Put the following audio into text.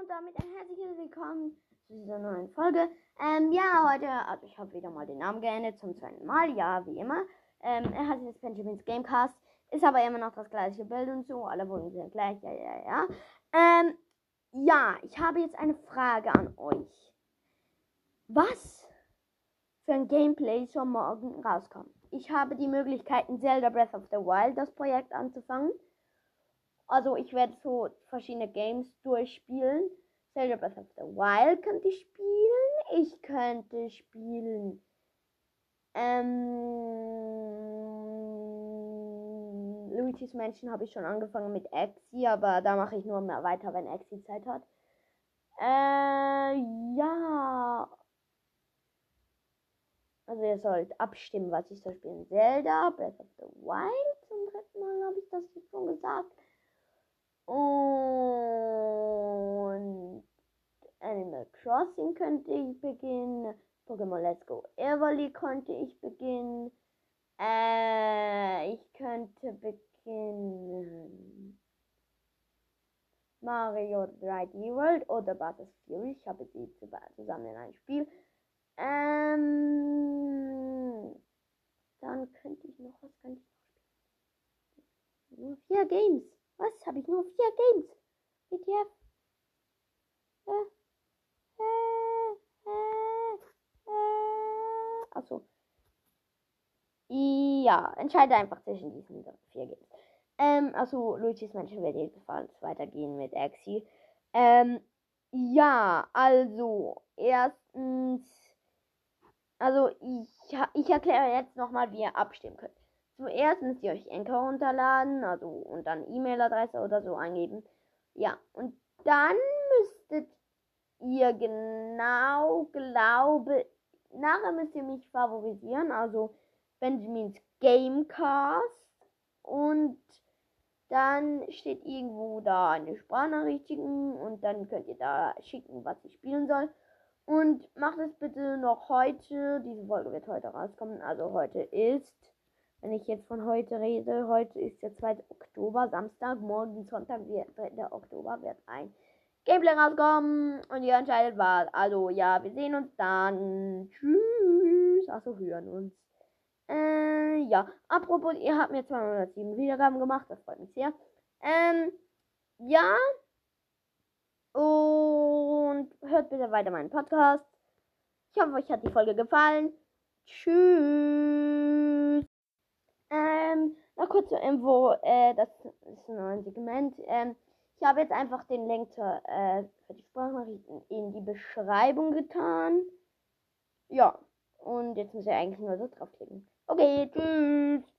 und damit ein herzliches Willkommen zu dieser neuen Folge. Ähm, ja, heute, also ich habe wieder mal den Namen geändert zum zweiten Mal, ja, wie immer. Ähm, er heißt jetzt Benjamin's Gamecast, ist aber immer noch das gleiche Bild und so, alle Folgen sind gleich, ja, ja, ja. Ähm, ja, ich habe jetzt eine Frage an euch. Was für ein Gameplay soll morgen rauskommen? Ich habe die Möglichkeit, in Zelda Breath of the Wild das Projekt anzufangen. Also ich werde so verschiedene Games durchspielen. Zelda Breath of the Wild könnte ich spielen. Ich könnte spielen. Ähm, Luigi's Mansion habe ich schon angefangen mit Exi, aber da mache ich nur mehr weiter, wenn Exi Zeit hat. Äh, ja. Also ihr sollt abstimmen, was ich soll spielen. Zelda, Breath of the Wild. Zum dritten Mal habe ich das jetzt schon gesagt. Und Animal Crossing könnte ich beginnen. Pokémon Let's Go Everly könnte ich beginnen. Äh, ich könnte beginnen. Mario 3D World oder Buzz Fury. Ich habe sie zusammen in ein Spiel. Ähm, dann könnte ich noch, was könnte ich noch spielen? Nur vier Games. Was? Habe ich nur vier Games? WTF? Äh, äh, äh, äh. Achso. Ja, entscheide einfach zwischen diesen vier Games. Ähm, also Luigi's Mansion wird jedenfalls weitergehen mit Axie. Ähm, ja, also, erstens, also ich, ich erkläre jetzt nochmal, wie ihr abstimmen könnt. Zuerst müsst ihr euch Enker runterladen, also und dann E-Mail-Adresse oder so eingeben. Ja, und dann müsstet ihr genau, glaube, nachher müsst ihr mich favorisieren, also Benjamins Gamecast und dann steht irgendwo da eine Sprachnachricht schicken und dann könnt ihr da schicken, was ich spielen soll. Und macht es bitte noch heute. Diese Folge wird heute rauskommen. Also heute ist wenn ich jetzt von heute rede, heute ist der 2. Oktober, Samstag, morgen Sonntag, 3. Oktober, wird ein Gameplay rauskommen und ihr entscheidet was. Also ja, wir sehen uns dann. Tschüss. Achso, hören uns. Äh, ja. Apropos, ihr habt mir 207 Wiedergaben gemacht, das freut mich sehr. Ähm, ja. Und hört bitte weiter meinen Podcast. Ich hoffe, euch hat die Folge gefallen. Tschüss. Kurz zur Info, äh, das ist ein neues Segment. Ähm, ich habe jetzt einfach den Link zur, äh, für die Sprachnachrichten in die Beschreibung getan. Ja, und jetzt muss ihr eigentlich nur so draufklicken. Okay, tschüss.